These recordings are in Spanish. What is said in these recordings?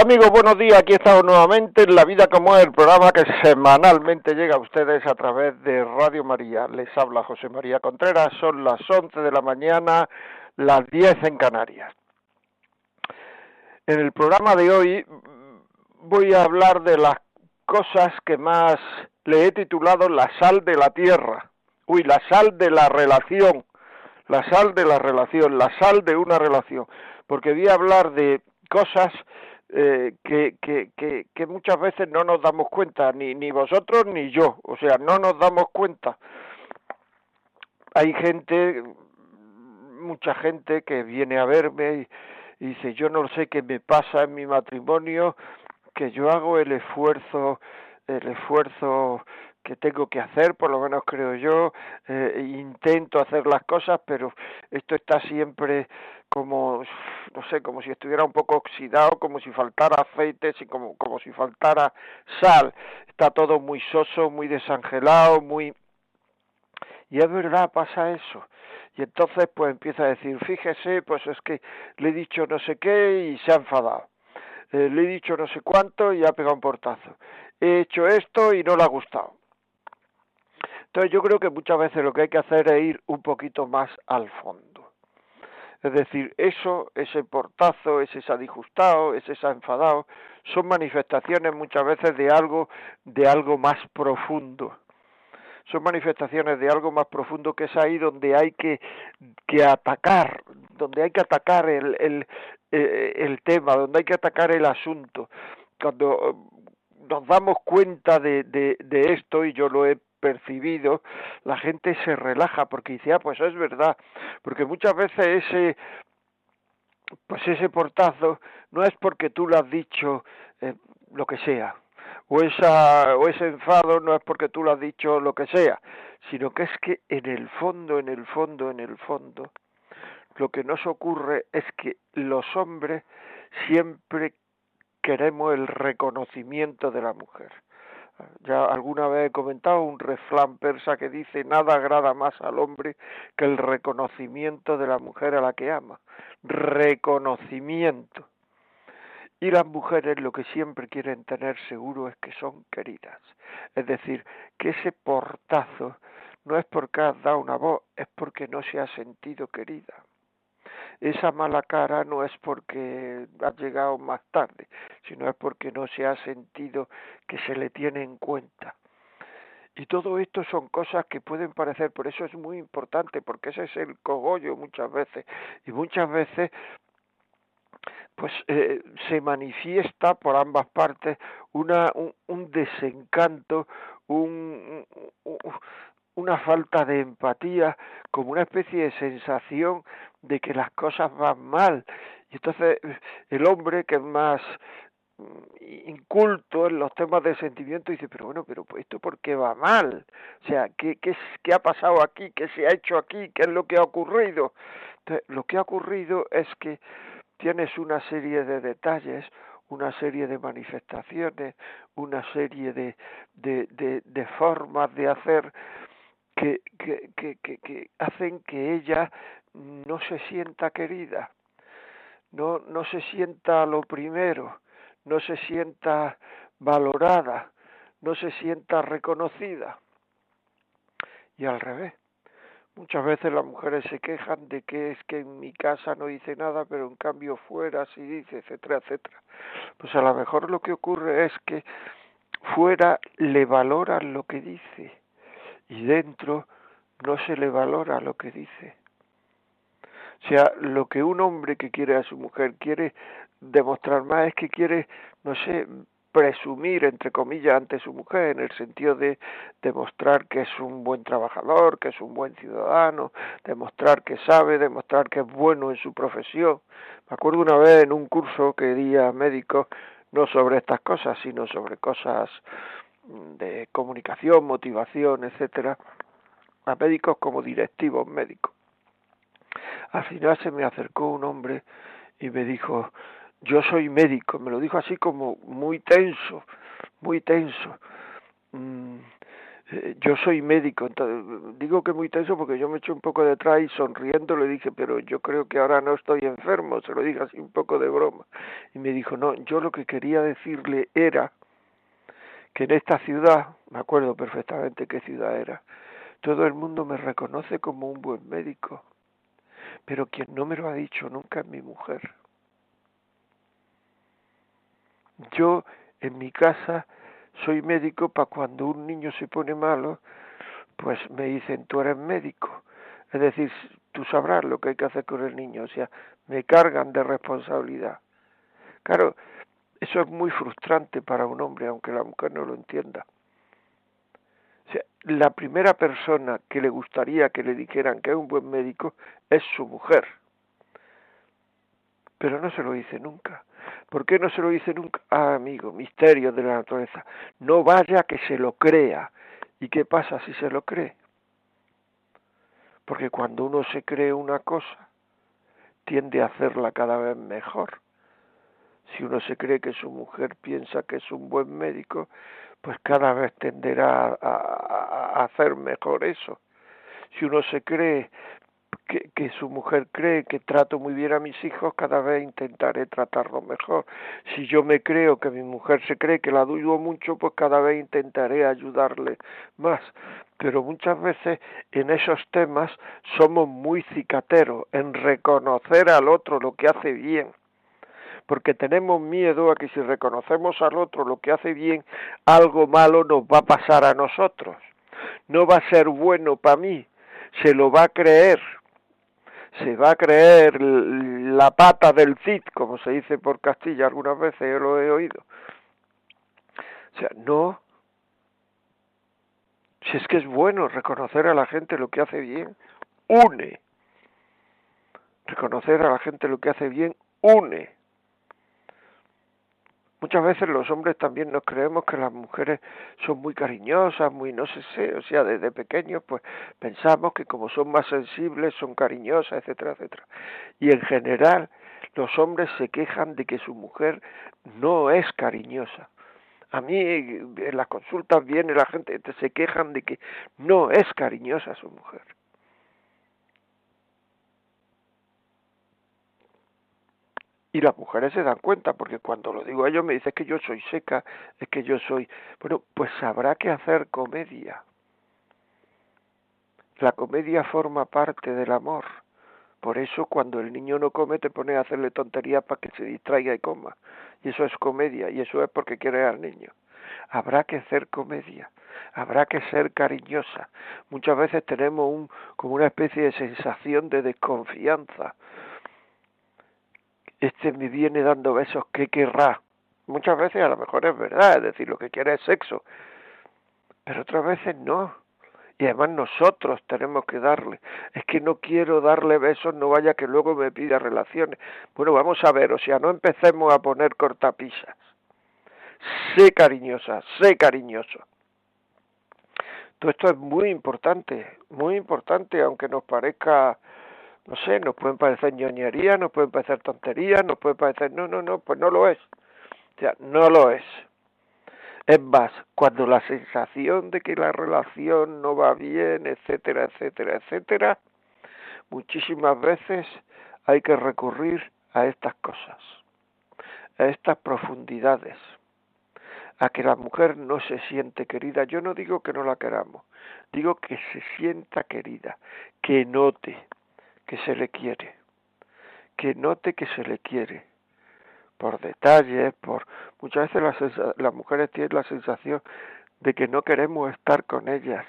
Amigos, buenos días. Aquí estamos nuevamente en La Vida como es, el programa que semanalmente llega a ustedes a través de Radio María. Les habla José María Contreras, son las 11 de la mañana, las 10 en Canarias. En el programa de hoy voy a hablar de las cosas que más le he titulado la sal de la tierra. Uy, la sal de la relación. La sal de la relación, la sal de una relación. Porque voy a hablar de cosas eh, que, que, que, que, muchas veces no nos damos cuenta, ni, ni vosotros ni yo, o sea, no nos damos cuenta. Hay gente, mucha gente que viene a verme y, dice, yo no sé qué me pasa en mi matrimonio, que yo hago el esfuerzo, el esfuerzo que tengo que hacer, por lo menos creo yo, eh, intento hacer las cosas, pero esto está siempre como no sé como si estuviera un poco oxidado como si faltara aceite como como si faltara sal. Está todo muy soso muy desangelado muy y es verdad pasa eso. Y entonces pues empieza a decir fíjese pues es que le he dicho no sé qué y se ha enfadado. Eh, le he dicho no sé cuánto y ha pegado un portazo. He hecho esto y no le ha gustado. Entonces yo creo que muchas veces lo que hay que hacer es ir un poquito más al fondo es decir, eso, ese portazo, ese disgustado, ese enfadado, son manifestaciones muchas veces de algo, de algo más profundo. Son manifestaciones de algo más profundo que es ahí donde hay que, que atacar, donde hay que atacar el, el, eh, el tema, donde hay que atacar el asunto. Cuando nos damos cuenta de, de, de esto, y yo lo he percibido, la gente se relaja porque dice, ah, pues es verdad, porque muchas veces ese, pues ese portazo no es porque tú lo has dicho eh, lo que sea, o, esa, o ese enfado no es porque tú lo has dicho lo que sea, sino que es que en el fondo, en el fondo, en el fondo, lo que nos ocurre es que los hombres siempre queremos el reconocimiento de la mujer. Ya alguna vez he comentado un refrán persa que dice nada agrada más al hombre que el reconocimiento de la mujer a la que ama. Reconocimiento. Y las mujeres lo que siempre quieren tener seguro es que son queridas. Es decir, que ese portazo no es porque has dado una voz, es porque no se ha sentido querida esa mala cara no es porque ha llegado más tarde, sino es porque no se ha sentido que se le tiene en cuenta. Y todo esto son cosas que pueden parecer, por eso es muy importante, porque ese es el cogollo muchas veces. Y muchas veces pues eh, se manifiesta por ambas partes una un, desencanto, un, una falta de empatía, como una especie de sensación de que las cosas van mal. Y entonces el hombre que es más mm, inculto en los temas de sentimiento dice, pero bueno, pero esto por qué va mal? O sea, ¿qué, qué, qué ha pasado aquí? ¿Qué se ha hecho aquí? ¿Qué es lo que ha ocurrido? Entonces, lo que ha ocurrido es que tienes una serie de detalles, una serie de manifestaciones, una serie de, de, de, de formas de hacer que, que, que, que, que hacen que ella no se sienta querida, no, no se sienta lo primero, no se sienta valorada, no se sienta reconocida. Y al revés. Muchas veces las mujeres se quejan de que es que en mi casa no dice nada, pero en cambio fuera sí dice, etcétera, etcétera. Pues a lo mejor lo que ocurre es que fuera le valoran lo que dice y dentro no se le valora lo que dice. O sea, lo que un hombre que quiere a su mujer quiere demostrar más es que quiere, no sé, presumir, entre comillas, ante su mujer, en el sentido de demostrar que es un buen trabajador, que es un buen ciudadano, demostrar que sabe, demostrar que es bueno en su profesión. Me acuerdo una vez en un curso que di a médicos, no sobre estas cosas, sino sobre cosas de comunicación, motivación, etcétera, a médicos como directivos médicos. Al final se me acercó un hombre y me dijo, yo soy médico, me lo dijo así como muy tenso, muy tenso. Mm, eh, yo soy médico, entonces, digo que muy tenso porque yo me eché un poco detrás y sonriendo le dije, pero yo creo que ahora no estoy enfermo, se lo dije así un poco de broma. Y me dijo, no, yo lo que quería decirle era que en esta ciudad, me acuerdo perfectamente qué ciudad era, todo el mundo me reconoce como un buen médico, pero quien no me lo ha dicho nunca es mi mujer. Yo en mi casa soy médico para cuando un niño se pone malo, pues me dicen tú eres médico. Es decir, tú sabrás lo que hay que hacer con el niño, o sea, me cargan de responsabilidad. Claro, eso es muy frustrante para un hombre, aunque la mujer no lo entienda. La primera persona que le gustaría que le dijeran que es un buen médico es su mujer. Pero no se lo dice nunca. ¿Por qué no se lo dice nunca? Ah, amigo, misterio de la naturaleza. No vaya que se lo crea. ¿Y qué pasa si se lo cree? Porque cuando uno se cree una cosa, tiende a hacerla cada vez mejor. Si uno se cree que su mujer piensa que es un buen médico, pues cada vez tenderá a, hacer mejor eso. Si uno se cree que, su mujer cree que trato muy bien a mis hijos, cada vez intentaré tratarlos mejor. Si yo me creo que mi mujer se cree que la dudo mucho, pues cada vez intentaré ayudarle más. Pero muchas veces en esos temas somos muy cicateros, en reconocer al otro lo que hace bien porque tenemos miedo a que si reconocemos al otro lo que hace bien, algo malo nos va a pasar a nosotros. No va a ser bueno para mí, se lo va a creer, se va a creer la pata del Cid, como se dice por Castilla algunas veces, yo lo he oído. O sea, no. Si es que es bueno reconocer a la gente lo que hace bien, une. Reconocer a la gente lo que hace bien, une. Muchas veces los hombres también nos creemos que las mujeres son muy cariñosas, muy no sé, sé, o sea, desde pequeños pues pensamos que como son más sensibles son cariñosas, etcétera, etcétera. Y en general los hombres se quejan de que su mujer no es cariñosa. A mí en las consultas viene la gente, se quejan de que no es cariñosa su mujer. Y las mujeres se dan cuenta, porque cuando lo digo a ellos me dicen que yo soy seca, es que yo soy... Bueno, pues habrá que hacer comedia. La comedia forma parte del amor. Por eso cuando el niño no come te pone a hacerle tonterías para que se distraiga y coma. Y eso es comedia, y eso es porque quiere al niño. Habrá que hacer comedia, habrá que ser cariñosa. Muchas veces tenemos un, como una especie de sensación de desconfianza este me viene dando besos, ¿qué querrá? Muchas veces a lo mejor es verdad, es decir, lo que quiere es sexo, pero otras veces no. Y además nosotros tenemos que darle. Es que no quiero darle besos, no vaya que luego me pida relaciones. Bueno, vamos a ver, o sea, no empecemos a poner cortapisas. Sé cariñosa, sé cariñoso. Todo esto es muy importante, muy importante, aunque nos parezca no sé, nos pueden parecer ñoñerías, nos pueden parecer tonterías, nos puede parecer, no, no, no, pues no lo es. O sea, no lo es. Es más, cuando la sensación de que la relación no va bien, etcétera, etcétera, etcétera, muchísimas veces hay que recurrir a estas cosas, a estas profundidades, a que la mujer no se siente querida. Yo no digo que no la queramos, digo que se sienta querida, que note, que se le quiere, que note que se le quiere, por detalles, por muchas veces las, las mujeres tienen la sensación de que no queremos estar con ellas.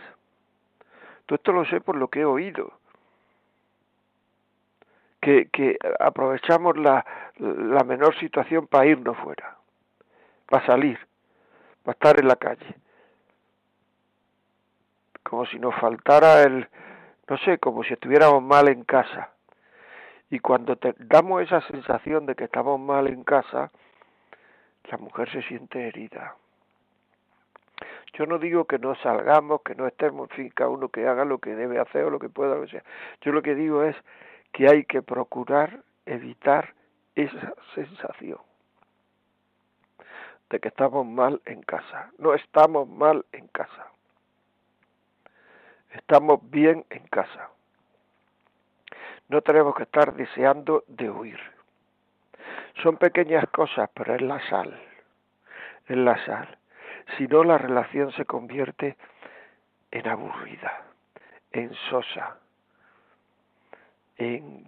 Todo esto lo sé por lo que he oído. Que, que aprovechamos la, la menor situación para irnos fuera, para salir, para estar en la calle. Como si nos faltara el, no sé, como si estuviéramos mal en casa. Y cuando te damos esa sensación de que estamos mal en casa, la mujer se siente herida. Yo no digo que no salgamos, que no estemos, en fin, cada uno que haga lo que debe hacer o lo que pueda, lo que sea. Yo lo que digo es que hay que procurar evitar esa sensación de que estamos mal en casa. No estamos mal en casa. Estamos bien en casa. No tenemos que estar deseando de huir. Son pequeñas cosas, pero es la sal. Es la sal. Si no, la relación se convierte en aburrida, en sosa, en...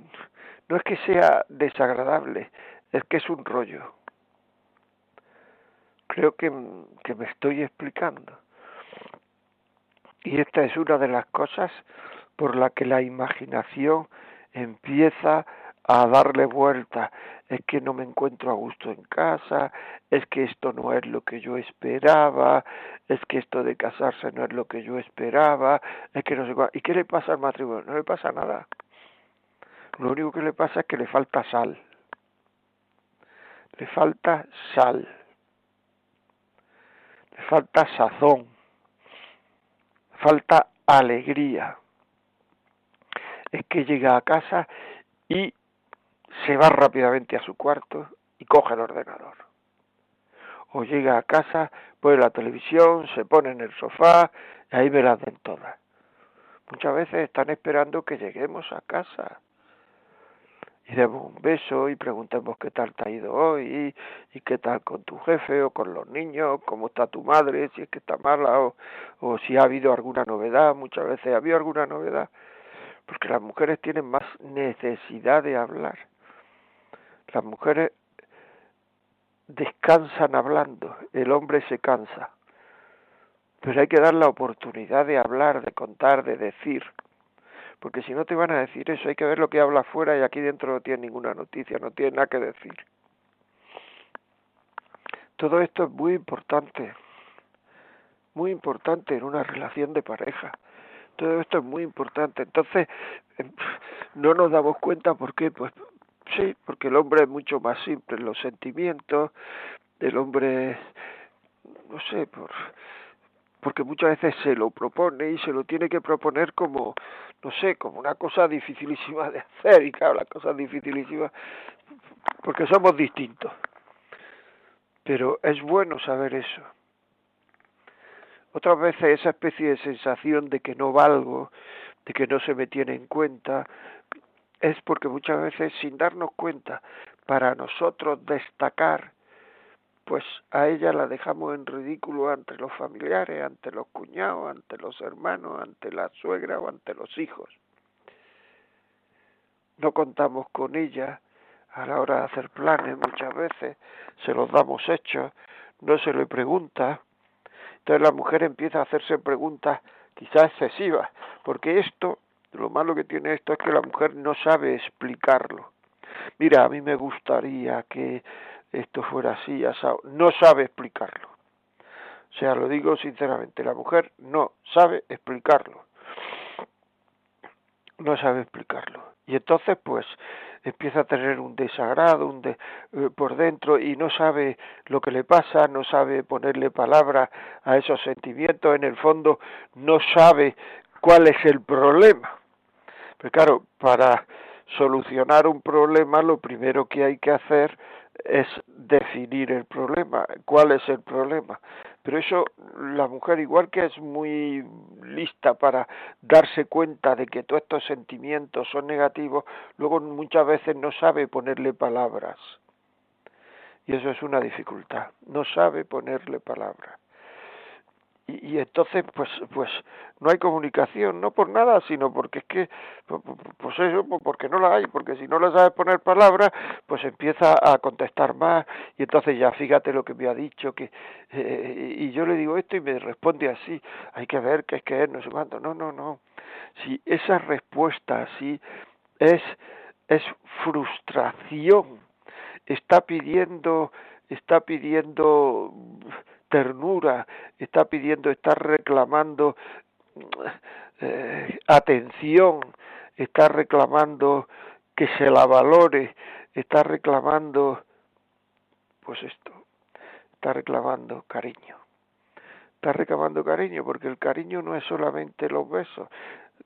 No es que sea desagradable, es que es un rollo. Creo que, que me estoy explicando. Y esta es una de las cosas por la que la imaginación empieza a darle vuelta. Es que no me encuentro a gusto en casa, es que esto no es lo que yo esperaba, es que esto de casarse no es lo que yo esperaba, es que no sé. ¿Y qué le pasa al matrimonio? No le pasa nada. Lo único que le pasa es que le falta sal. Le falta sal. Le falta sazón. Falta alegría. Es que llega a casa y se va rápidamente a su cuarto y coge el ordenador. O llega a casa, pone la televisión, se pone en el sofá y ahí me las den todas. Muchas veces están esperando que lleguemos a casa y demos un beso y preguntemos qué tal te ha ido hoy y, qué tal con tu jefe o con los niños, cómo está tu madre, si es que está mala o, o si ha habido alguna novedad. Muchas veces ha habido alguna novedad porque las mujeres tienen más necesidad de hablar. Las mujeres descansan hablando, el hombre se cansa. Pero hay que dar la oportunidad de hablar, de contar, de decir. Porque si no te van a decir eso, hay que ver lo que habla afuera y aquí dentro no tiene ninguna noticia, no tiene nada que decir. Todo esto es muy importante, muy importante en una relación de pareja. Todo esto es muy importante. Entonces, em, no nos damos cuenta por qué, pues sí, porque el hombre es mucho más simple en los sentimientos, el hombre, no sé, por porque muchas veces se lo propone y se lo tiene que proponer como, no sé, como una cosa dificilísima de hacer, y claro, la cosa dificilísima, porque somos distintos. Pero es bueno saber eso. Otras veces esa especie de sensación de que no valgo, de que no se me tiene en cuenta, es porque muchas veces sin darnos cuenta, para nosotros destacar, pues a ella la dejamos en ridículo ante los familiares, ante los cuñados, ante los hermanos, ante la suegra o ante los hijos. No contamos con ella a la hora de hacer planes muchas veces, se los damos hechos, no se le pregunta, entonces la mujer empieza a hacerse preguntas quizás excesivas, porque esto, lo malo que tiene esto es que la mujer no sabe explicarlo. Mira, a mí me gustaría que esto fuera así, asado. No sabe explicarlo. O sea, lo digo sinceramente, la mujer no sabe explicarlo. No sabe explicarlo. Y entonces, pues, empieza a tener un desagrado un de, eh, por dentro y no sabe lo que le pasa, no sabe ponerle palabra a esos sentimientos, en el fondo no sabe cuál es el problema. Pero claro, para solucionar un problema lo primero que hay que hacer es definir el problema, cuál es el problema. Pero eso la mujer igual que es muy lista para darse cuenta de que todos estos sentimientos son negativos, luego muchas veces no sabe ponerle palabras. Y eso es una dificultad, no sabe ponerle palabras y, entonces pues pues no hay comunicación no por nada sino porque es que pues eso porque no la hay porque si no le sabes poner palabras pues empieza a contestar más. Y entonces ya fíjate lo que me ha dicho que eh, y yo le digo esto y me responde así hay que ver qué es que es no sé cuánto no no no. Si esa respuesta así es es frustración está pidiendo está pidiendo ternura, está pidiendo, está reclamando eh, atención, está reclamando que se la valore, está reclamando, pues esto, está reclamando cariño, está reclamando cariño, porque el cariño no es solamente los besos,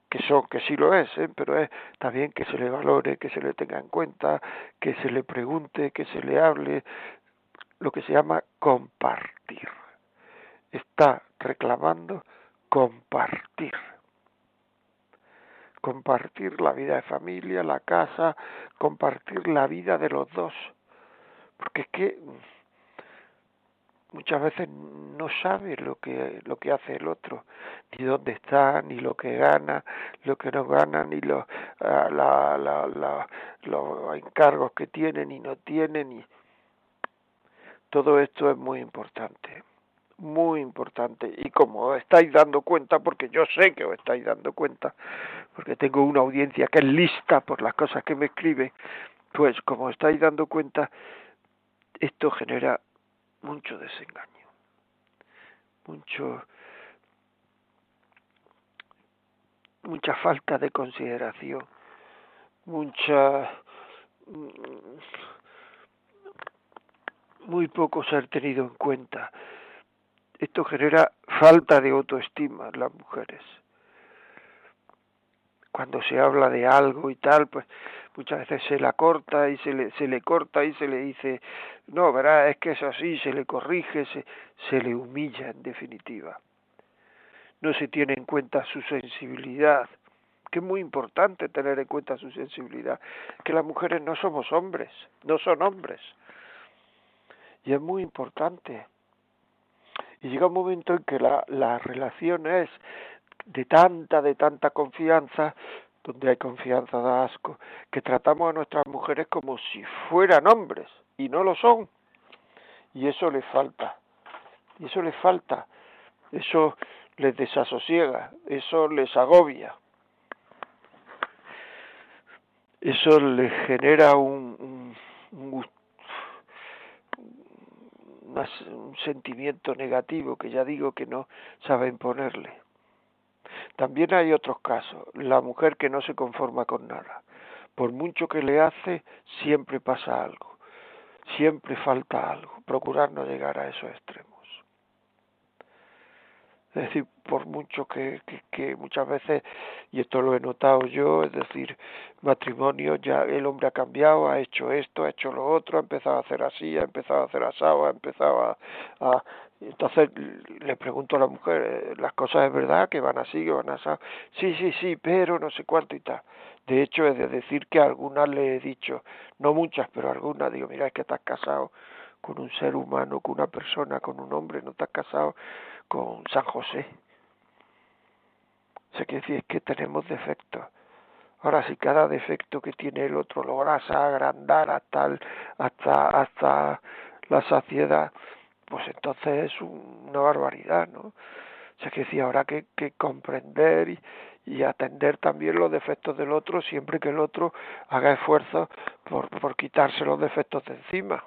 que son que sí lo es, ¿eh? pero es también que se le valore, que se le tenga en cuenta, que se le pregunte, que se le hable, lo que se llama compartir. Está reclamando compartir. Compartir la vida de familia, la casa, compartir la vida de los dos. Porque es que muchas veces no sabe lo que lo que hace el otro ni dónde está ni lo que gana lo que no gana ni los ah, la, la, la, los encargos que tiene ni no tiene ni todo esto es muy importante muy importante. Y como os estáis dando cuenta porque yo sé que os estáis dando cuenta porque tengo una audiencia que es lista por las cosas que me escribe pues como estáis dando cuenta esto genera mucho desengaño, mucho mucha falta de consideración, mucha muy poco ser tenido en cuenta. Esto genera falta de autoestima en las mujeres. Cuando se habla de algo y tal, pues muchas veces se la corta y se le, se le corta y se le dice, no, verá, es que es así, se le corrige, se, se le humilla en definitiva. No se tiene en cuenta su sensibilidad, que es muy importante tener en cuenta su sensibilidad, que las mujeres no somos hombres, no son hombres. Y es muy importante. Y llega un momento en que la, la relación es de tanta, de tanta confianza, donde hay confianza da asco, que tratamos a nuestras mujeres como si fueran hombres y no lo son. Y eso les falta. Y eso les falta. Eso les desasosiega, eso les agobia. Eso les genera un, un, un sentimiento negativo que ya digo que no saben ponerle. También hay otros casos, la mujer que no se conforma con nada. Por mucho que le hace, siempre pasa algo, siempre falta algo. Procurar no llegar a esos extremos. Es decir, por mucho que, que, muchas veces, y esto lo he notado yo, es decir, matrimonio, ya el hombre ha cambiado, ha hecho esto, ha hecho lo otro, ha empezado a hacer así, ha empezado a hacer asado, ha empezado a, entonces le pregunto a la mujer, eh, ¿las cosas es verdad que van así, que van así? Sí, sí, sí, pero no sé cuánto y tal. De hecho, es de decir que a algunas le he dicho, no muchas, pero algunas, digo, mira, es que estás casado con un ser humano, con una persona, con un hombre, no estás casado con San José. O sea, que decir, es que tenemos defectos. Ahora, si cada defecto que tiene el otro logras agrandar hasta, hasta, hasta la saciedad, pues entonces es una barbaridad, ¿no? O sea, que sí, habrá que, que comprender y, y atender también los defectos del otro siempre que el otro haga esfuerzos por, por quitarse los defectos de encima.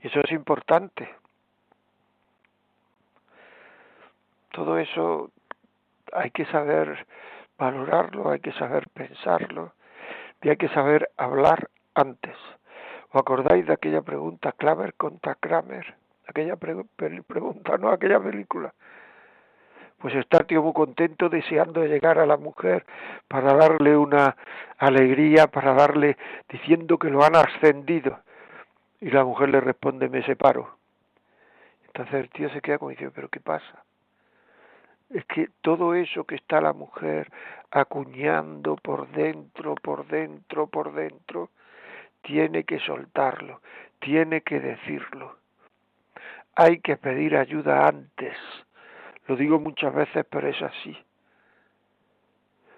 Y eso es importante. Todo eso hay que saber valorarlo, hay que saber pensarlo y hay que saber hablar antes. ¿Os acordáis de aquella pregunta, Klamer contra Kramer? Aquella pregunta, no, aquella película. Pues está tío muy contento deseando llegar a la mujer para darle una alegría, para darle, diciendo que lo han ascendido. Y la mujer le responde, me separo. Entonces el tío se queda como diciendo, pero ¿qué pasa? Es que todo eso que está la mujer acuñando por dentro, por dentro, por dentro, tiene que soltarlo, tiene que decirlo. Hay que pedir ayuda antes. Lo digo muchas veces, pero es así.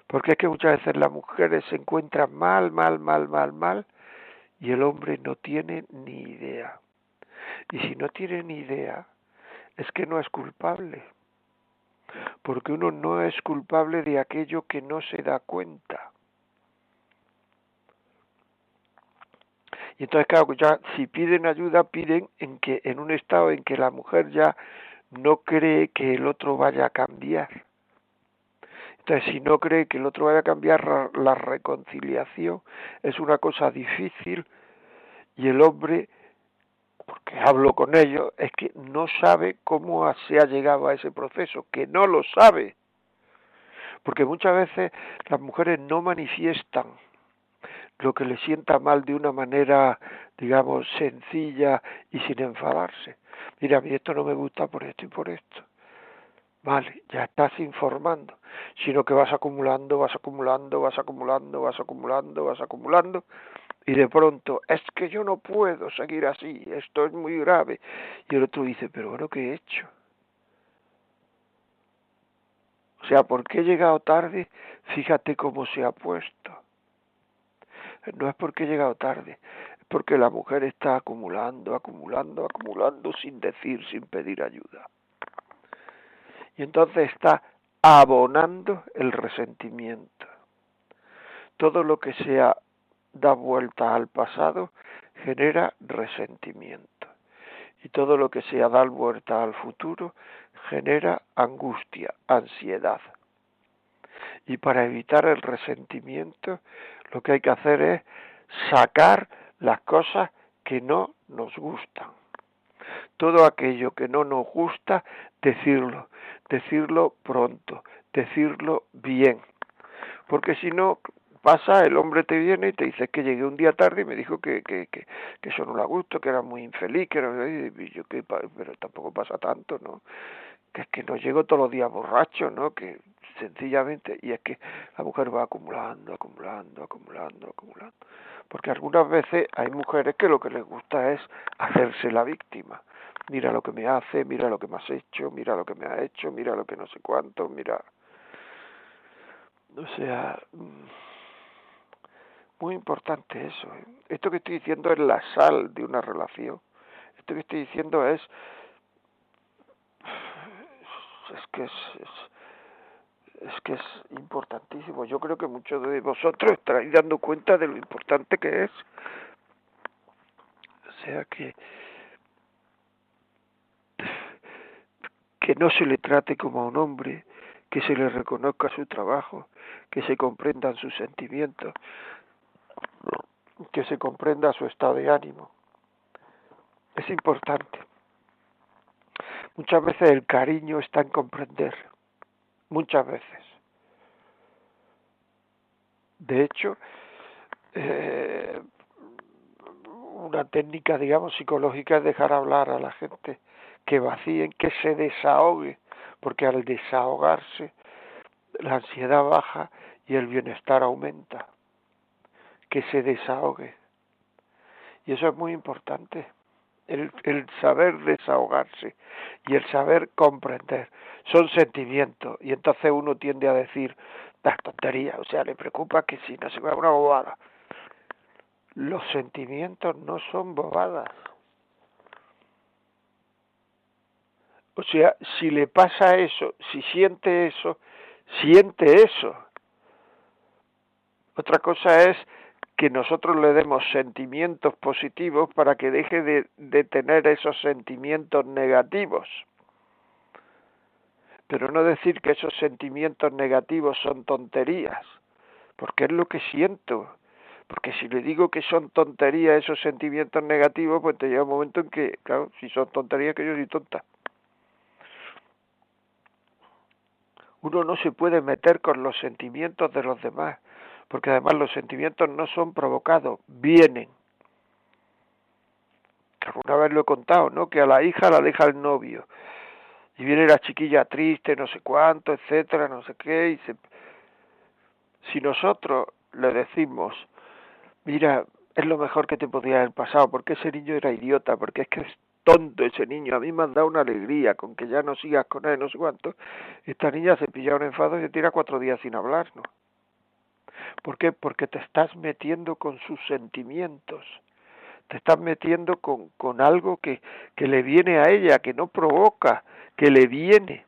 Porque es que muchas veces las mujeres se encuentran mal, mal, mal, mal, mal, y el hombre no tiene ni idea. Y si no tiene ni idea, es que no es culpable. Porque uno no es culpable de aquello que no se da cuenta. Y entonces, claro, ya si piden ayuda, piden en que en un estado en que la mujer ya no cree que el otro vaya a cambiar. Entonces, si no cree que el otro vaya a cambiar, la reconciliación es una cosa difícil y el hombre porque hablo con ellos, es que no sabe cómo se ha llegado a ese proceso, que no lo sabe. Porque muchas veces las mujeres no manifiestan lo que les sienta mal de una manera, digamos, sencilla y sin enfadarse. Mira, a mí esto no me gusta por esto y por esto. Vale, ya estás informando, sino que vas acumulando, vas acumulando, vas acumulando, vas acumulando, vas acumulando, y de pronto, es que yo no puedo seguir así, esto es muy grave. Y el otro dice, pero bueno, ¿qué he hecho? O sea, ¿por qué he llegado tarde? Fíjate cómo se ha puesto. No es porque he llegado tarde, es porque la mujer está acumulando, acumulando, acumulando sin decir, sin pedir ayuda. Y entonces está abonando el resentimiento. Todo lo que sea da vuelta al pasado genera resentimiento. Y todo lo que sea dar vuelta al futuro genera angustia, ansiedad. Y para evitar el resentimiento, lo que hay que hacer es sacar las cosas que no nos gustan. Todo aquello que no nos gusta, decirlo, decirlo pronto, decirlo bien. Porque si no, pasa, el hombre te viene y te dice que llegué un día tarde y me dijo que, que, que, que eso no le gusto, que era muy infeliz, que era, y yo, que, pero tampoco pasa tanto, ¿no? Que es que no llego todos los días borracho, ¿no? Que sencillamente, y es que la mujer va acumulando, acumulando, acumulando, acumulando. Porque algunas veces hay mujeres que lo que les gusta es hacerse la víctima. Mira lo que me hace, mira lo que me has hecho, mira lo que me ha hecho, mira lo que no sé cuánto, mira. O sea, mm, muy importante eso. ¿eh? Esto que estoy diciendo es la sal de una relación. Esto que estoy diciendo es es que es, es, que es importantísimo. Yo creo que muchos de vosotros estaréis dando cuenta de lo importante que es. O sea que que no se le trate como a un hombre, que se le reconozca su trabajo, que se comprendan sus sentimientos, que se comprenda su estado de ánimo. Es importante. Muchas veces el cariño está en comprender, muchas veces. De hecho, eh, una técnica, digamos, psicológica es dejar hablar a la gente, que vacíen, que se desahogue, porque al desahogarse la ansiedad baja y el bienestar aumenta que se desahogue. Y eso es muy importante, el, el saber desahogarse y el saber comprender. Son sentimientos y entonces uno tiende a decir las tonterías, o sea, le preocupa que si no se va una bobada. Los sentimientos no son bobadas. O sea, si le pasa eso, si siente eso, siente eso. Otra cosa es que nosotros le demos sentimientos positivos para que deje de, de, tener esos sentimientos negativos. Pero no decir que esos sentimientos negativos son tonterías, porque es lo que siento. Porque si le digo que son tonterías esos sentimientos negativos, pues te llega un momento en que, claro, si son tonterías, que yo soy tonta. Uno no se puede meter con los sentimientos de los demás porque además los sentimientos no son provocados, vienen. Alguna vez lo he contado, ¿no? Que a la hija la deja el novio y viene la chiquilla triste, no sé cuánto, etcétera, no sé qué, y se... si nosotros le decimos, mira, es lo mejor que te podía haber pasado, porque ese niño era idiota, porque es que es tonto ese niño, a mí me han dado una alegría con que ya no sigas con él, no sé cuánto, esta niña se pilla un enfado y se tira cuatro días sin hablar, ¿no? ¿Por qué? Porque te estás metiendo con sus sentimientos, te estás metiendo con, con algo que, que le viene a ella, que no provoca, que le viene.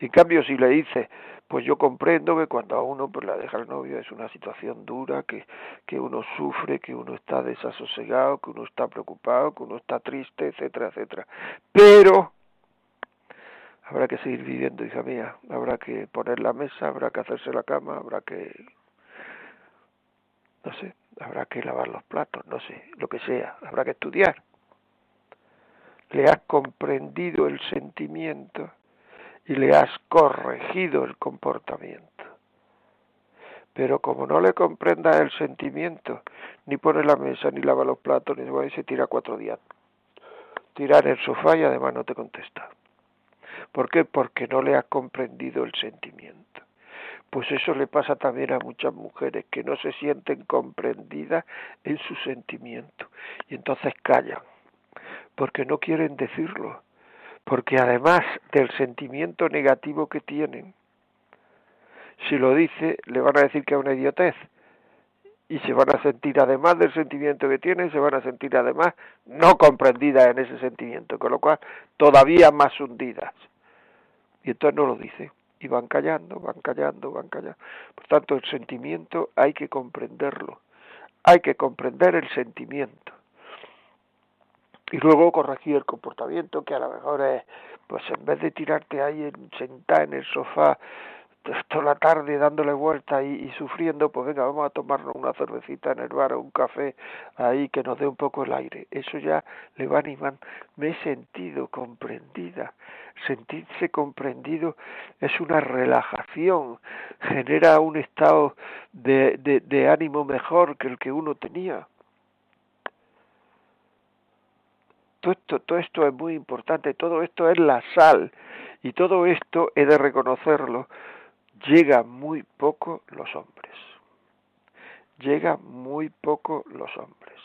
En cambio, si le dices, pues yo comprendo que cuando a uno pues la deja el novio es una situación dura, que, que uno sufre, que uno está desasosegado, que uno está preocupado, que uno está triste, etcétera, etcétera. Pero habrá que seguir viviendo, hija mía, habrá que poner la mesa, habrá que hacerse la cama, habrá que no sé, habrá que lavar los platos, no sé, lo que sea, habrá que estudiar. le has comprendido el sentimiento y le has corregido el comportamiento. Pero como no le comprenda el sentimiento, ni pone la mesa, ni lava los platos, ni se tira cuatro días. Tirar el sofá y además no te contesta. ¿Por qué? Porque no le has comprendido el sentimiento. Pues eso le pasa también a muchas mujeres que no se sienten comprendidas en su sentimiento. Y entonces callan, porque no quieren decirlo, porque además del sentimiento negativo que tienen, si lo dice, le van a decir que es una idiotez. Y se van a sentir además del sentimiento que tienen, se van a sentir además no comprendidas en ese sentimiento, con lo cual todavía más hundidas. Y entonces no lo dice y van callando, van callando, van callando. Por tanto, el sentimiento hay que comprenderlo, hay que comprender el sentimiento. Y luego corregir el comportamiento, que a lo mejor es, pues en vez de tirarte ahí sentada en el sofá toda la tarde dándole vuelta y, sufriendo, pues venga, vamos a tomarnos una cervecita en el bar o un café ahí que nos dé un poco el aire. Eso ya le va a animar. Me he sentido comprendida. Sentirse comprendido es una relajación, genera un estado de ánimo mejor que el que uno tenía. Todo esto, todo esto es muy importante, todo esto es la sal y todo esto he de reconocerlo llega muy poco los hombres. Llega muy poco los hombres.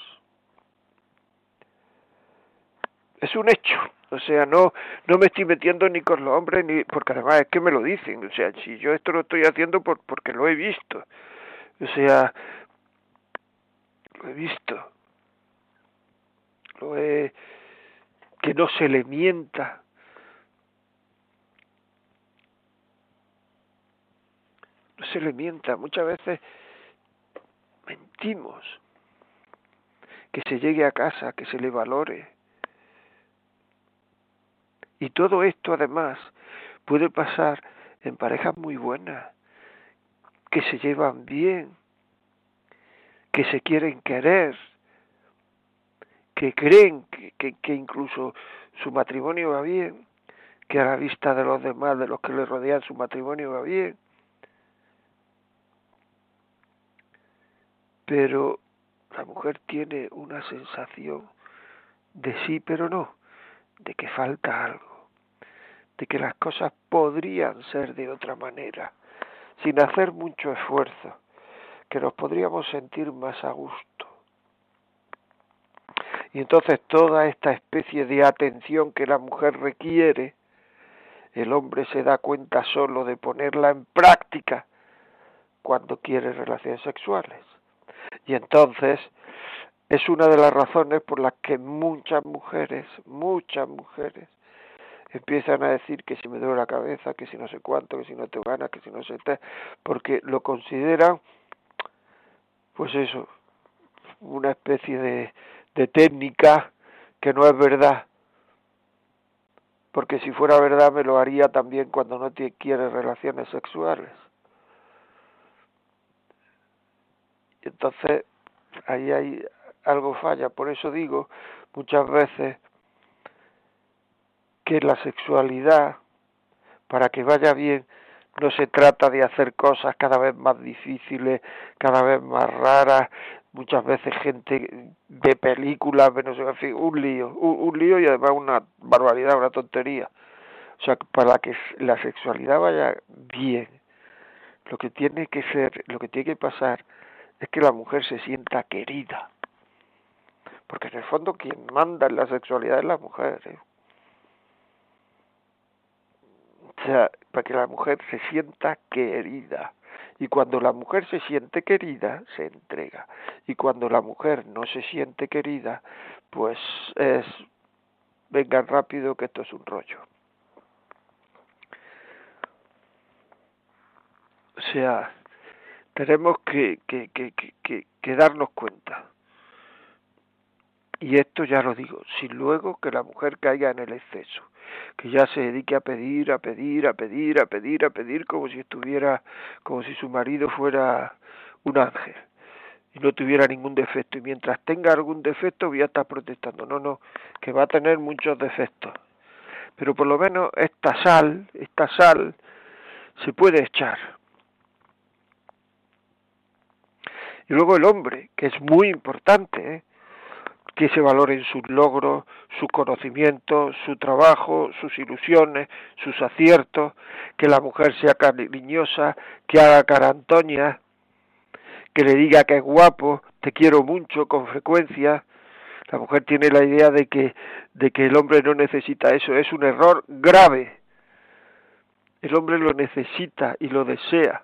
Es un hecho. O sea, no, no me estoy metiendo ni con los hombres, ni porque además es que me lo dicen. O sea, si yo esto lo estoy haciendo por, porque lo he visto. O sea, lo he visto. Lo he... que no se le mienta no se le mienta, muchas veces mentimos, que se llegue a casa, que se le valore. Y todo esto además puede pasar en parejas muy buenas, que se llevan bien, que se quieren querer, que creen que, que, incluso su matrimonio va bien, que a la vista de los demás, de los que le rodean, su matrimonio va bien. Pero la mujer tiene una sensación de sí, pero no, de que falta algo, de que las cosas podrían ser de otra manera, sin hacer mucho esfuerzo, que nos podríamos sentir más a gusto. Y entonces toda esta especie de atención que la mujer requiere, el hombre se da cuenta solo de ponerla en práctica cuando quiere relaciones sexuales. Y entonces es una de las razones por las que muchas mujeres, muchas mujeres, empiezan a decir que si me duele la cabeza, que si no sé cuánto, que si no te ganas, que si no sé qué, porque lo consideran, pues eso, una especie de, de técnica que no es verdad. Porque si fuera verdad me lo haría también cuando no te quiere relaciones sexuales. Entonces ahí hay algo falla. Por eso digo muchas veces que la sexualidad, para que vaya bien, no se trata de hacer cosas cada vez más difíciles, cada vez más raras, muchas veces gente de películas, no sé, en fin, un lío, un, lío y además una barbaridad, una tontería. O sea, para que la sexualidad vaya bien, lo que tiene que ser, lo que tiene que pasar es que la mujer se sienta querida. Porque en el fondo quien manda en la sexualidad es la mujer. ¿eh? O sea, para que la mujer se sienta querida. Y cuando la mujer se siente querida, se entrega. Y cuando la mujer no se siente querida, pues es, vengan rápido que esto es un rollo. O sea, tenemos que, que, que, que, darnos cuenta. Y esto ya lo digo, sin luego que la mujer caiga en el exceso, que ya se dedique a pedir, a pedir, a pedir, a pedir, a pedir, como si estuviera, como si su marido fuera un ángel. y no tuviera ningún defecto. Y mientras tenga algún defecto voy a estar protestando. No, no, que va a tener muchos defectos. Pero por lo menos esta sal, esta sal se puede echar. Y luego el hombre, que es muy importante, ¿eh? que se valoren sus logros, su conocimiento, su trabajo, sus ilusiones, sus aciertos, que la mujer sea cariñosa, que haga cara Antonia, que le diga que es guapo, te quiero mucho con frecuencia. La mujer tiene la idea de que, de que el hombre no necesita eso, es un error grave. El hombre lo necesita y lo desea.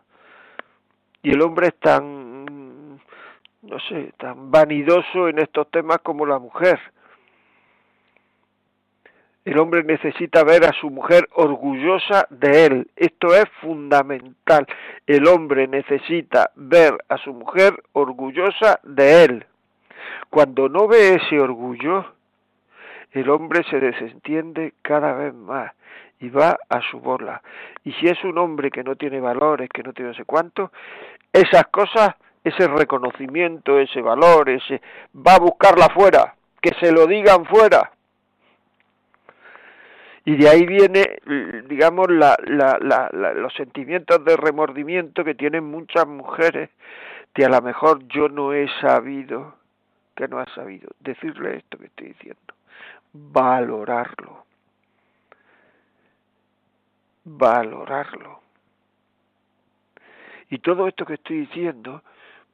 Y el hombre es tan, no sé, tan vanidoso en estos temas como la mujer. El hombre necesita ver a su mujer orgullosa de él. Esto es fundamental. El hombre necesita ver a su mujer orgullosa de él. Cuando no ve ese orgullo, el hombre se desentiende cada vez más y va a su bola. Y si es un hombre que no tiene valores, que no tiene no sé cuánto, esas cosas, ese reconocimiento, ese valor, ese va a buscarla fuera, que se lo digan fuera. Y de ahí viene, digamos, la, la, la, los sentimientos de remordimiento que tienen muchas mujeres, que a lo mejor yo no he sabido, que no ha sabido decirle esto que estoy diciendo, valorarlo, valorarlo. Y todo esto que estoy diciendo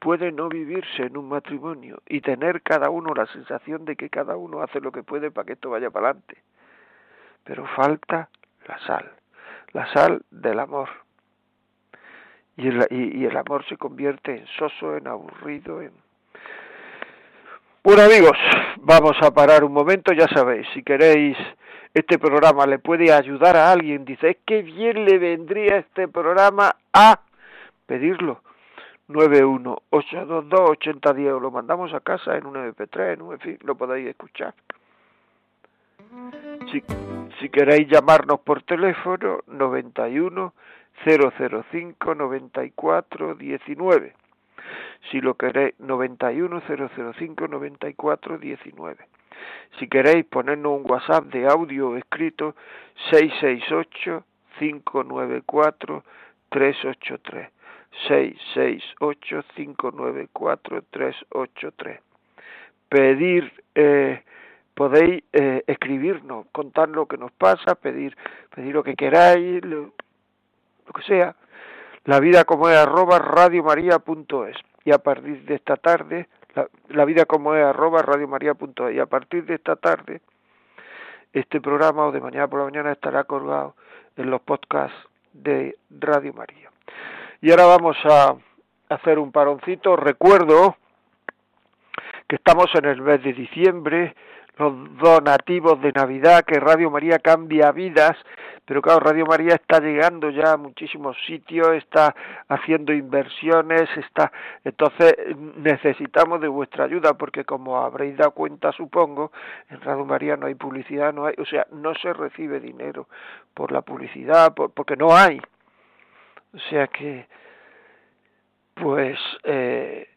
puede no vivirse en un matrimonio y tener cada uno la sensación de que cada uno hace lo que puede para que esto vaya para adelante pero falta la sal, la sal del amor. Y el, amor se convierte en soso, en aburrido, en... Bueno amigos, vamos a parar un momento, ya sabéis, si queréis este programa le puede ayudar a alguien, dice, es que bien le vendría este programa a pedirlo. 918228010, lo mandamos a casa en un MP3, en un, en lo podéis escuchar. Si, si queréis llamarnos por teléfono, 91 005 94 19. Si lo queréis, 91 005 94 19. Si queréis ponernos un WhatsApp de audio escrito, 668 594 383. 668 594 383. Pedir eh, podéis eh, escribirnos, contar lo que nos pasa, pedir, pedir lo que queráis, lo, que sea. La vida como es arroba radiomaria.es y a partir de esta tarde, la, vida como es arroba radiomaria.es y a partir de esta tarde, este programa o de mañana por la mañana estará colgado en los podcasts de Radio María. Y ahora vamos a hacer un paroncito. Recuerdo que estamos en el mes de diciembre, los donativos de Navidad, que Radio María cambia vidas, pero claro, Radio María está llegando ya a muchísimos sitios, está haciendo inversiones, está entonces necesitamos de vuestra ayuda porque como habréis dado cuenta, supongo, en Radio María no hay publicidad, no hay, o sea, no se recibe dinero por la publicidad, porque no hay. O sea que pues eh,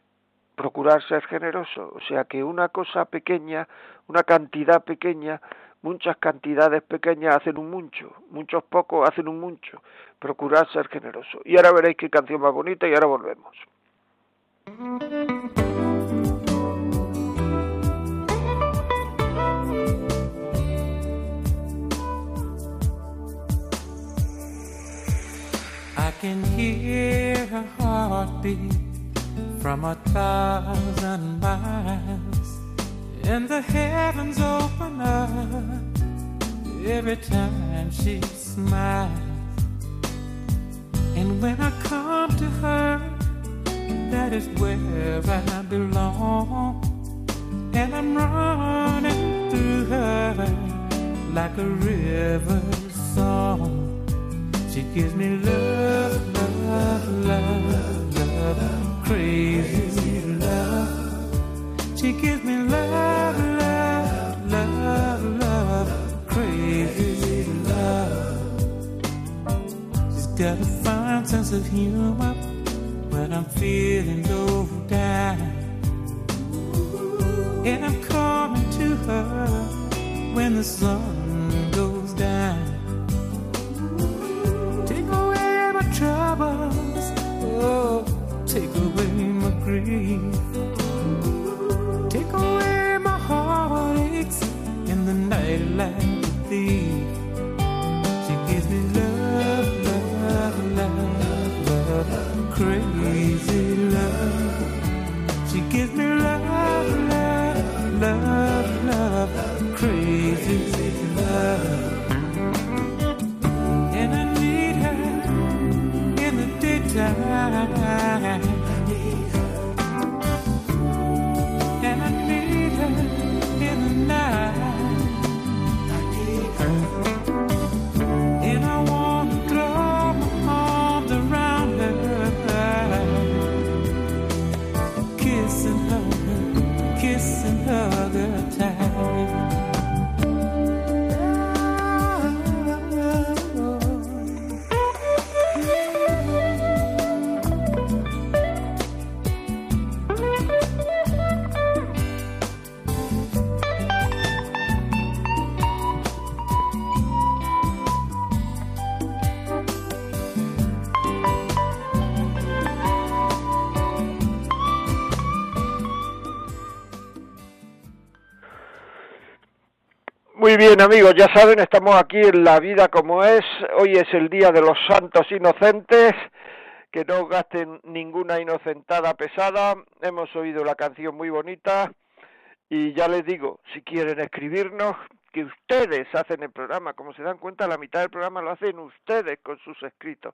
procurar ser generoso, o sea que una cosa pequeña, una cantidad pequeña, muchas cantidades pequeñas hacen un mucho, muchos pocos hacen un mucho, procurar ser generoso. Y ahora veréis qué canción más bonita y ahora volvemos. Can hear her heartbeat from a thousand miles. And the heavens open up every time she smiles. And when I come to her, that is where I belong. And I'm running through her like a river song. She gives me love, love, love, love crazy love. She gives me love, love, love, love, crazy love. She's got a fine sense of humor when I'm feeling low down. And I'm coming to her when the sun Take away my heartaches in the night like a thief. She gives me love, love, love, love, crazy love. She gives me love, love, love, love, crazy love. Bien amigos, ya saben, estamos aquí en La Vida como es. Hoy es el Día de los Santos Inocentes. Que no gasten ninguna inocentada pesada. Hemos oído la canción muy bonita. Y ya les digo, si quieren escribirnos, que ustedes hacen el programa. Como se dan cuenta, la mitad del programa lo hacen ustedes con sus escritos.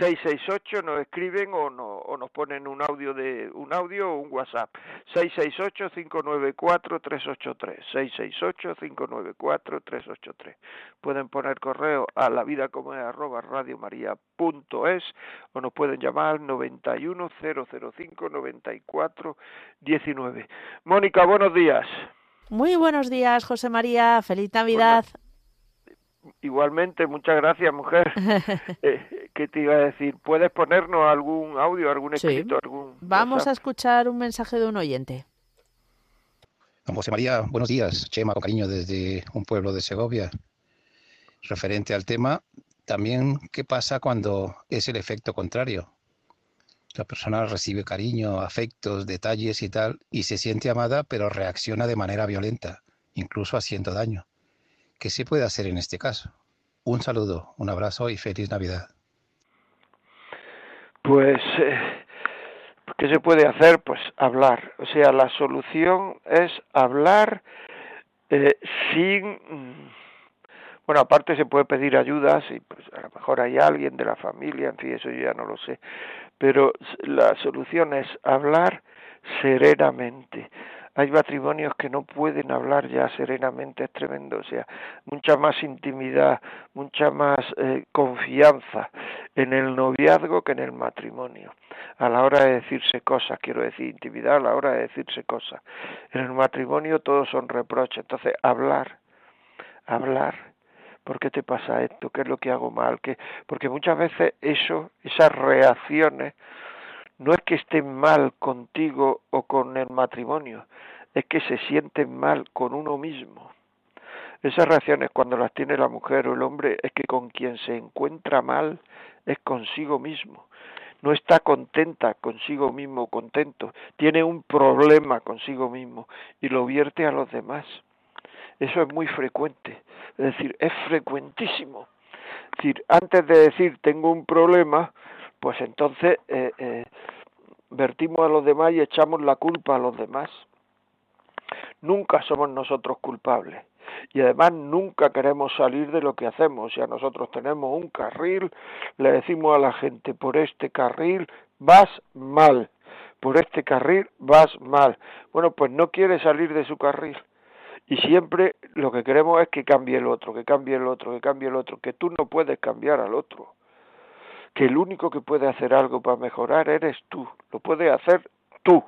668 nos escriben o, no, o nos ponen un audio de un audio o un WhatsApp. 668-594-383. 668-594-383. Pueden poner correo a la vida como es arroba radiomaria.es o nos pueden llamar al 91 005 94 19. Mónica, buenos días. Muy buenos días, José María. Feliz Navidad. Igualmente, muchas gracias, mujer. eh, ¿Qué te iba a decir? ¿Puedes ponernos algún audio, algún escrito, Sí. algún Vamos a escuchar un mensaje de un oyente. Don José María, buenos días. Chema, con cariño desde un pueblo de Segovia. Referente al tema, también, ¿qué pasa cuando es el efecto contrario? La persona recibe cariño, afectos, detalles y tal, y se siente amada, pero reacciona de manera violenta, incluso haciendo daño. ¿Qué se puede hacer en este caso? Un saludo, un abrazo y feliz Navidad. Pues, eh, ¿qué se puede hacer? Pues hablar. O sea, la solución es hablar eh, sin... mm, Bueno, aparte se puede pedir ayuda, si pues a lo mejor hay alguien de la familia, en fin, eso yo ya no lo sé. Pero la solución es hablar serenamente. Hay matrimonios que no pueden hablar ya serenamente, es tremendo, o sea, mucha más intimidad, mucha más eh, confianza en el noviazgo que en el matrimonio. A la hora de decirse cosas, quiero decir, intimidad a la hora de decirse cosas. En el matrimonio todos son reproches, entonces hablar, hablar. ¿Por qué te pasa esto? ¿Qué es lo que hago mal? ¿Qué? Porque muchas veces eso, esas reacciones, no es que estén mal contigo o con el matrimonio, es que se sienten mal con uno mismo. Esas reacciones cuando las tiene la mujer o el hombre es que con quien se encuentra mal es consigo mismo. No está contenta consigo mismo, contento. Tiene un problema consigo mismo y lo vierte a los demás. Eso es muy frecuente. Es decir, es frecuentísimo. Es decir, antes de decir tengo un problema, pues entonces eh, eh, vertimos a los demás y echamos la culpa a los demás. Nunca somos nosotros culpables. Y además nunca queremos salir de lo que hacemos. O sea, nosotros tenemos un carril, le decimos a la gente, por este carril vas mal, por este carril vas mal. Bueno, pues no quiere salir de su carril. Y siempre lo que queremos es que cambie el otro, que cambie el otro, que cambie el otro, que tú no puedes cambiar al otro. Que el único que puede hacer algo para mejorar eres tú, lo puedes hacer tú.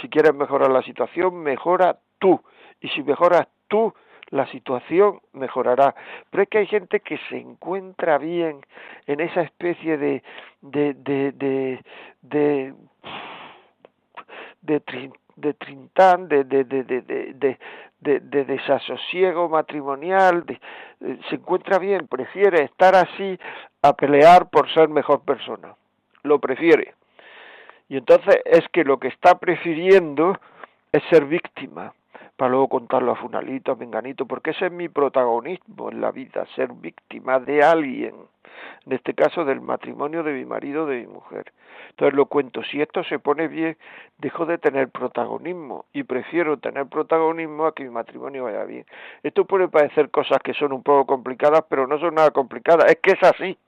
Si quieres mejorar la situación, mejora tú. Y si mejoras tú, la situación mejorará. Pero es que hay gente que se encuentra bien en esa especie de de de de de, de, de trintán, de, de, de, de, de, de, de desasosiego matrimonial, eh, se encuentra bien, prefiere estar así a pelear por ser mejor persona, lo prefiere. Y entonces es que lo que está prefiriendo es ser víctima, para luego contarlo a Funalito, a Menganito, porque ese es mi protagonismo en la vida, ser víctima de alguien, en este caso del matrimonio de mi marido, de mi mujer. Entonces lo cuento, si esto se pone bien, dejo de tener protagonismo y prefiero tener protagonismo a que mi matrimonio vaya bien. Esto puede parecer cosas que son un poco complicadas, pero no son nada complicadas, es que es así,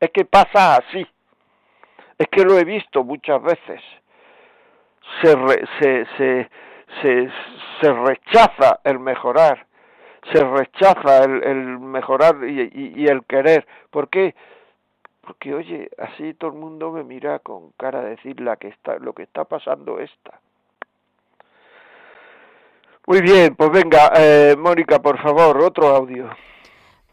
es que pasa así, es que lo he visto muchas veces. Se, se, se, se, se rechaza el mejorar, se rechaza el, el mejorar y, y, el querer. ¿Por qué? Porque, oye, así todo el mundo me mira con cara de decir la que está, lo que está pasando esta. Muy bien, pues venga, eh, Mónica, por favor, otro audio.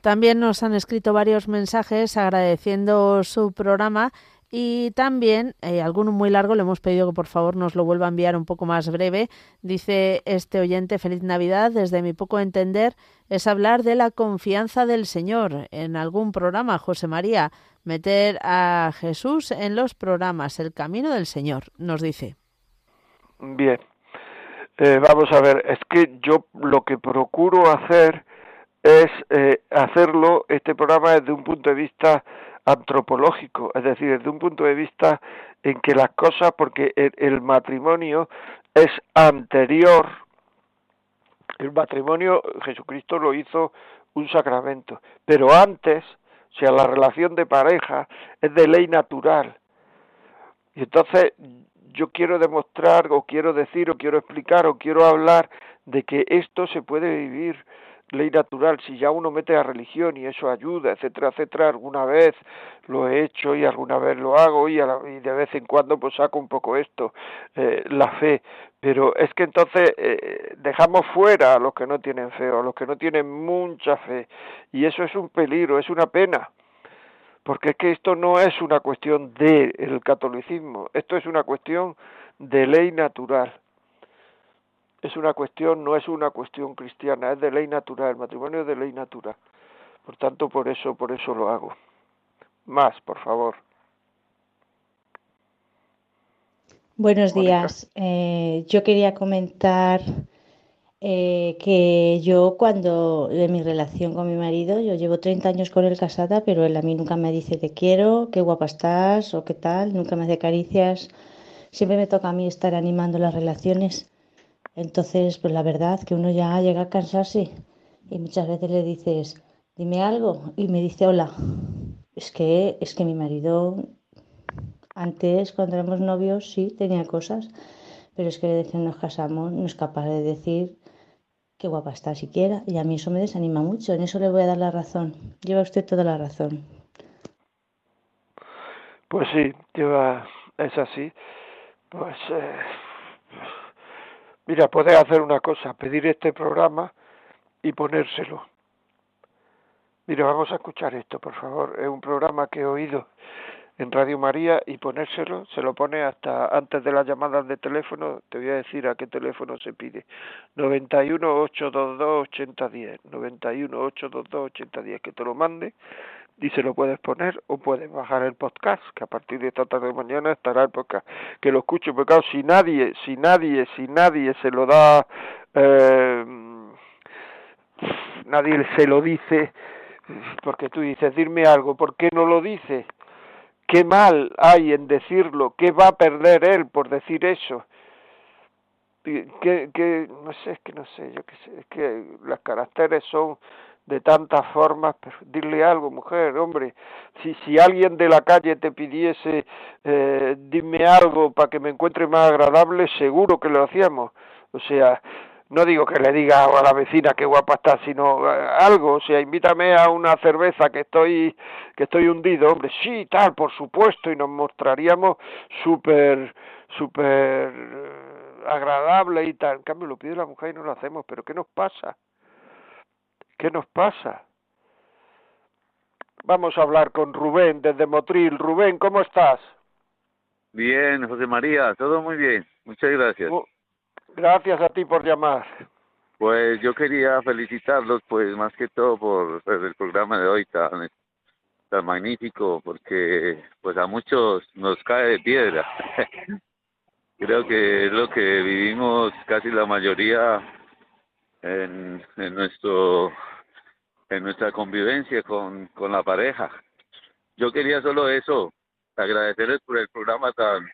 También nos han escrito varios mensajes agradeciendo su programa y también, eh, alguno muy largo, le hemos pedido que por favor nos lo vuelva a enviar un poco más breve. Dice este oyente, feliz Navidad, desde mi poco entender, es hablar de la confianza del Señor. En algún programa, José María, meter a Jesús en los programas, el camino del Señor, nos dice. Bien, eh, vamos a ver, es que yo lo que procuro hacer es eh, hacerlo, este programa desde un punto de vista antropológico, es decir, desde un punto de vista en que las cosas, porque el, el matrimonio es anterior, el matrimonio Jesucristo lo hizo un sacramento, pero antes, o sea, la relación de pareja es de ley natural. Y entonces yo quiero demostrar o quiero decir o quiero explicar o quiero hablar de que esto se puede vivir ley natural, si ya uno mete a religión y eso ayuda, etcétera, etcétera, alguna vez lo he hecho y alguna vez lo hago y, la, y de vez en cuando pues saco un poco esto, eh, la fe, pero es que entonces eh, dejamos fuera a los que no tienen fe o a los que no tienen mucha fe. Y eso es un peligro, es una pena, porque es que esto no es una cuestión del el catolicismo, esto es una cuestión de ley natural es una cuestión, no es una cuestión cristiana, es de ley natural, el matrimonio es de ley natural. Por tanto, por eso, por eso lo hago. Más, por favor. Buenos días. Eh, yo quería comentar eh, que yo cuando de mi relación con mi marido, yo llevo 30 años con él casada, pero él a mí nunca me dice te quiero, qué guapa estás o qué tal, nunca me hace caricias. Siempre me toca a mí estar animando las relaciones. Entonces, pues la verdad que uno ya llega a cansarse y muchas veces le dices, dime algo y me dice hola. Es que es que mi marido antes cuando éramos novios sí tenía cosas, pero es que desde que nos casamos no es capaz de decir qué guapa está siquiera y a mí eso me desanima mucho, en eso le voy a dar la razón. Lleva usted toda la razón. Pues sí, lleva es así. Pues eh, Mira, puedes hacer una cosa, pedir este programa y ponérselo. Mira, vamos a escuchar esto, por favor. Es un programa que he oído en Radio María y ponérselo, se lo pone hasta antes de las llamadas de teléfono, te voy a decir a qué teléfono se pide. 91 822 8010, 91 822 8010, que te lo mande y se lo puedes poner o puedes bajar el podcast que a partir de esta tarde de mañana estará el podcast. Que lo escuche porque claro, si nadie si nadie si nadie se lo da eh, nadie se lo dice porque tú dices dime algo ¿por qué no lo dice? qué mal hay en decirlo qué va a perder él por decir eso que, que no sé es que no sé yo qué sé es que las caracteres son de tantas formas, pero dile algo, mujer, hombre, si, si alguien de la calle te pidiese, eh, dime algo para que me encuentre más agradable, seguro que lo hacíamos. O sea, no digo que le diga a la vecina qué guapa está, sino eh, algo, o sea, invítame a una cerveza que estoy, que estoy hundido, hombre, sí, tal, por supuesto, y nos mostraríamos súper, súper eh, agradable y tal. En cambio, lo pide la mujer y no lo hacemos, pero ¿qué nos pasa? ¿Qué nos pasa? Vamos a hablar con Rubén desde Motril. Rubén, ¿cómo estás? Bien, José María, todo muy bien. Muchas gracias. Gracias a ti por llamar. Pues yo quería felicitarlos, pues más que todo por, por el programa de hoy tan, tan magnífico, porque pues a muchos nos cae de piedra. Creo que es lo que vivimos casi la mayoría en, en nuestro en nuestra convivencia con, con la pareja. Yo quería solo eso, agradecerles por el programa tan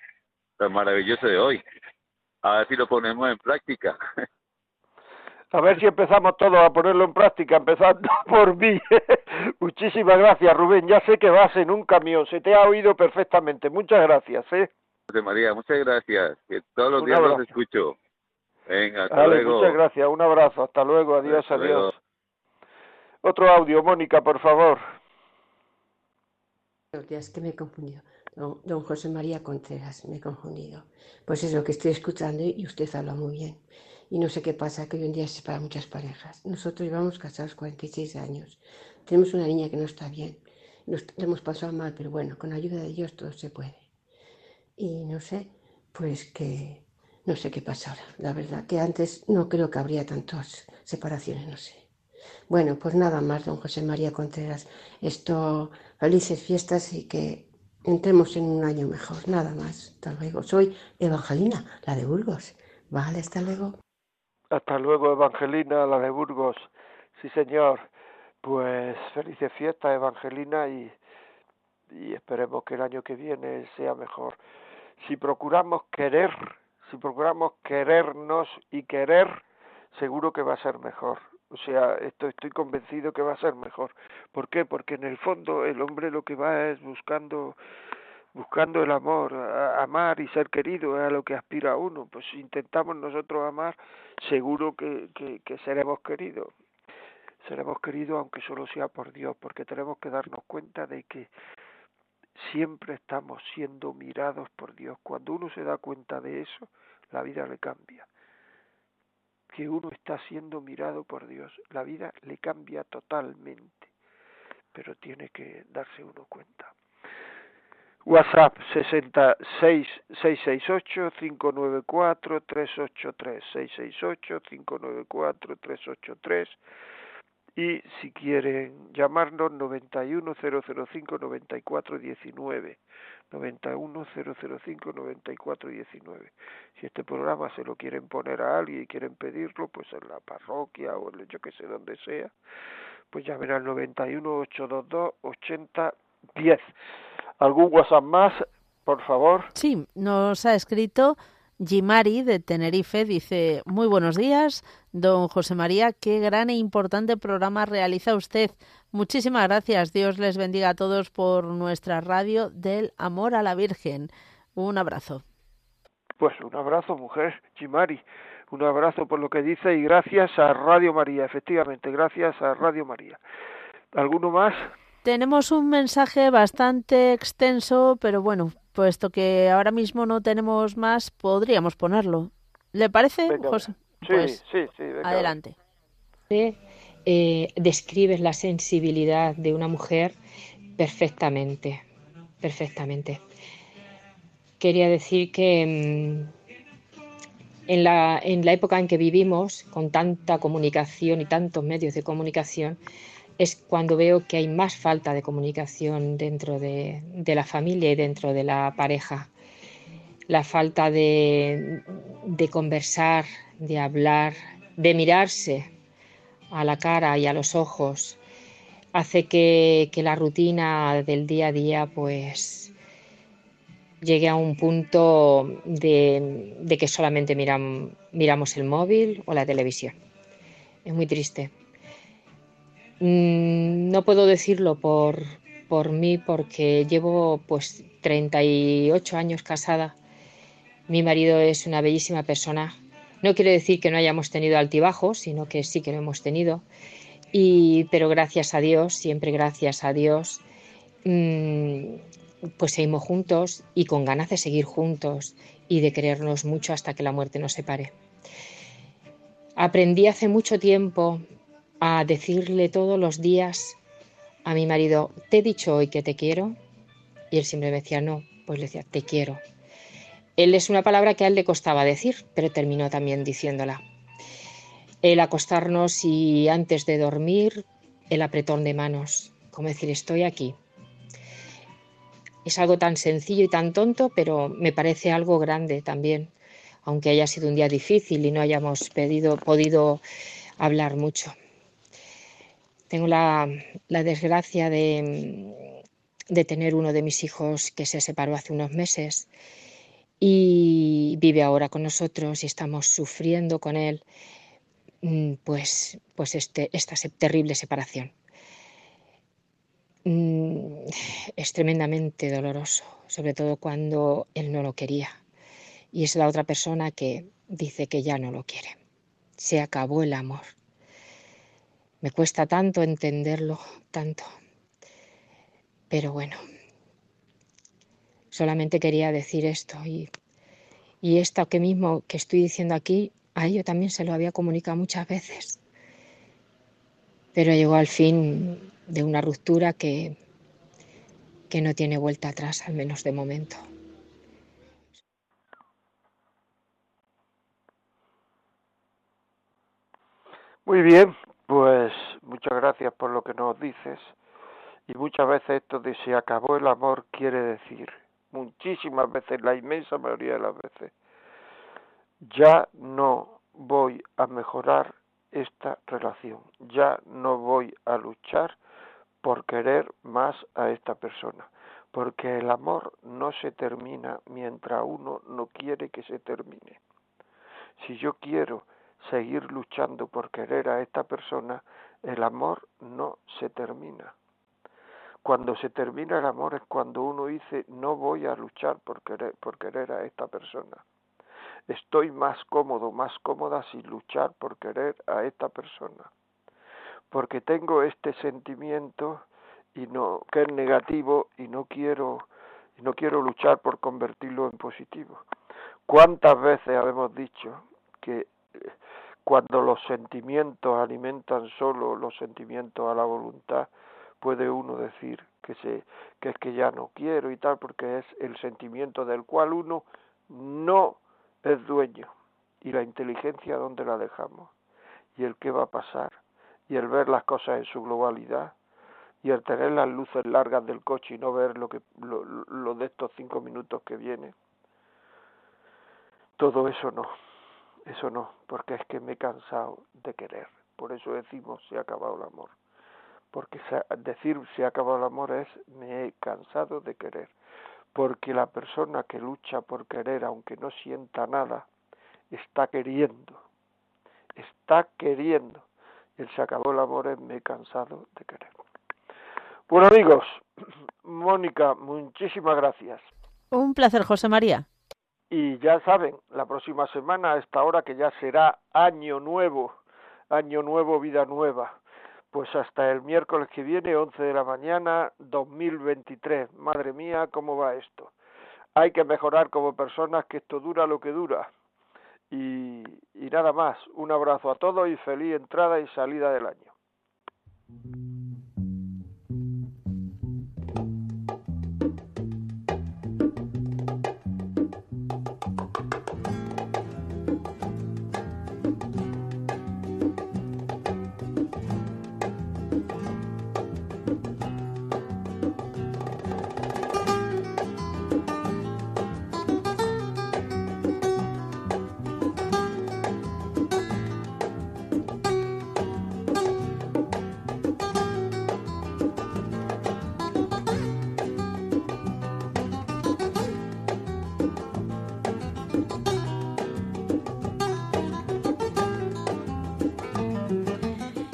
tan maravilloso de hoy. A ver si lo ponemos en práctica. A ver si empezamos todos a ponerlo en práctica, empezando por mí. Muchísimas gracias, Rubén. Ya sé que vas en un camión, se te ha oído perfectamente. Muchas gracias, ¿eh? José María, muchas gracias. Que todos los días abrazo. los escucho. Venga, hasta luego. muchas gracias. Un abrazo. Hasta luego. Adiós, Hasta adiós. luego. Otro audio, Mónica, por favor. Días, que me he confundido. Don, don José María Contreras, me he confundido. Pues es lo que estoy escuchando y usted habla muy bien. Y no sé qué pasa, que hoy en día es para muchas parejas. Nosotros llevamos casados 46 años. Tenemos una niña que no está bien. Nos hemos pasado mal, pero bueno, con la ayuda de Dios todo se puede. Y no sé, pues que no sé qué pasa ahora. La verdad que antes no creo que habría tantas separaciones, no sé. Bueno, pues nada más, don José María Contreras. Esto, felices fiestas y que entremos en un año mejor. Nada más. Hasta luego. Soy Evangelina, la de Burgos. Vale, hasta luego. Hasta luego, Evangelina, la de Burgos. Sí, señor. Pues felices fiestas, Evangelina, y, y esperemos que el año que viene sea mejor. Si procuramos querer, si procuramos querernos y querer, seguro que va a ser mejor. O sea, esto, estoy convencido que va a ser mejor. ¿Por qué? Porque en el fondo el hombre lo que va es buscando buscando el amor, amar y ser querido es a lo que aspira uno. Pues si intentamos nosotros amar, seguro que, que, que seremos queridos. Seremos queridos aunque solo sea por Dios, porque tenemos que darnos cuenta de que siempre estamos siendo mirados por Dios. Cuando uno se da cuenta de eso, la vida le cambia. Que uno está siendo mirado por Dios, la vida le cambia totalmente, pero tiene que darse uno cuenta. WhatsApp 66 668 594 383 668 594 383 y si quieren llamarnos 91005 9419 91005 9419 si este programa se lo quieren poner a alguien y quieren pedirlo pues en la parroquia o en yo que sé donde sea pues llamen al 91 822 8010 algún WhatsApp más por favor Sí, nos ha escrito Jimari de Tenerife, dice, muy buenos días, don José María, qué gran e importante programa realiza usted. Muchísimas gracias, Dios les bendiga a todos por nuestra radio del amor a la Virgen. Un abrazo. Pues un abrazo, mujer, Chimari. Un abrazo por lo que dice y gracias a Radio María, efectivamente, gracias a Radio María. ¿Alguno más? Tenemos un mensaje bastante extenso, pero bueno, puesto que ahora mismo no tenemos más, podríamos ponerlo. ¿Le parece, Venga, José? Sí, Pues sí, sí. venga. adelante. eh, describes la sensibilidad de una mujer perfectamente, perfectamente. Quería decir que mm, en, la, en la época en que vivimos, con tanta comunicación y tantos medios de comunicación, es cuando veo que hay más falta de comunicación dentro de, la familia y dentro de la pareja. La falta de, conversar, de hablar, de mirarse a la cara y a los ojos, hace que, la rutina del día a día pues llegue a un punto de, que solamente miram- miramos el móvil o la televisión. Es muy triste. Mm, No puedo decirlo por, por mí porque llevo pues 38 años casada. Mi marido es una bellísima persona. No quiere decir que no hayamos tenido altibajos, sino que sí que lo hemos tenido. Y, pero gracias a Dios, siempre gracias a Dios, mm, pues seguimos juntos y con ganas de seguir juntos y de querernos mucho hasta que la muerte nos separe. Aprendí hace mucho tiempo a decirle todos los días a mi marido, te he dicho hoy que te quiero. Y él siempre me decía, no, pues le decía, te quiero. Él es una palabra que a él le costaba decir, pero terminó también diciéndola. El acostarnos y antes de dormir, el apretón de manos, como decir, estoy aquí. Es algo tan sencillo y tan tonto, pero me parece algo grande también, aunque haya sido un día difícil y no hayamos pedido, podido hablar mucho. Tengo la, desgracia de, de tener uno de mis hijos que se separó hace unos meses y vive ahora con nosotros y estamos sufriendo con él mm, pues, pues este, esta terrible separación. Mm, es tremendamente doloroso, sobre todo cuando él no lo quería y es la otra persona que dice que ya no lo quiere. Se acabó el amor. Me cuesta tanto entenderlo, tanto. Pero bueno, solamente quería decir esto y, y esto que mismo que estoy diciendo aquí, a ello también se lo había comunicado muchas veces. Pero llegó al fin de una ruptura que, que no tiene vuelta atrás, al menos de momento. Muy bien, pues muchas gracias por lo que nos dices. Y muchas veces esto de se acabó el amor quiere decir, muchísimas veces, la inmensa mayoría de las veces, ya no voy a mejorar esta relación, ya no voy a luchar por querer más a esta persona, porque el amor no se termina mientras uno no quiere que se termine. Si yo quiero seguir luchando por querer a esta persona, el amor no se termina. Cuando se termina el amor es cuando uno dice no voy a luchar por querer, por querer a esta persona. Estoy más cómodo, más cómoda sin luchar por querer a esta persona. Porque tengo este sentimiento y no que es negativo y no quiero y no quiero luchar por convertirlo en positivo. ¿Cuántas veces habemos dicho que cuando los sentimientos alimentan solo los sentimientos a la voluntad, puede uno decir que se que es que ya no quiero y tal porque es el sentimiento del cual uno no es dueño. Y la inteligencia donde la dejamos y el qué va a pasar y el ver las cosas en su globalidad y el tener las luces largas del coche y no ver lo que lo, lo de estos cinco minutos que viene todo eso no eso no, porque es que me he cansado de querer. Por eso decimos se ha acabado el amor. Porque decir se ha acabado el amor es me he cansado de querer. Porque la persona que lucha por querer, aunque no sienta nada, está queriendo. Está queriendo. El se acabó el amor es me he cansado de querer. Bueno amigos, Mónica, muchísimas gracias. Un placer, José María. Y ya saben, la próxima semana, a esta hora que ya será año nuevo, año nuevo, vida nueva. Pues hasta el miércoles que viene, 11 de la mañana, 2023. Madre mía, ¿cómo va esto? Hay que mejorar como personas, que esto dura lo que dura. Y, y nada más, un abrazo a todos y feliz entrada y salida del año.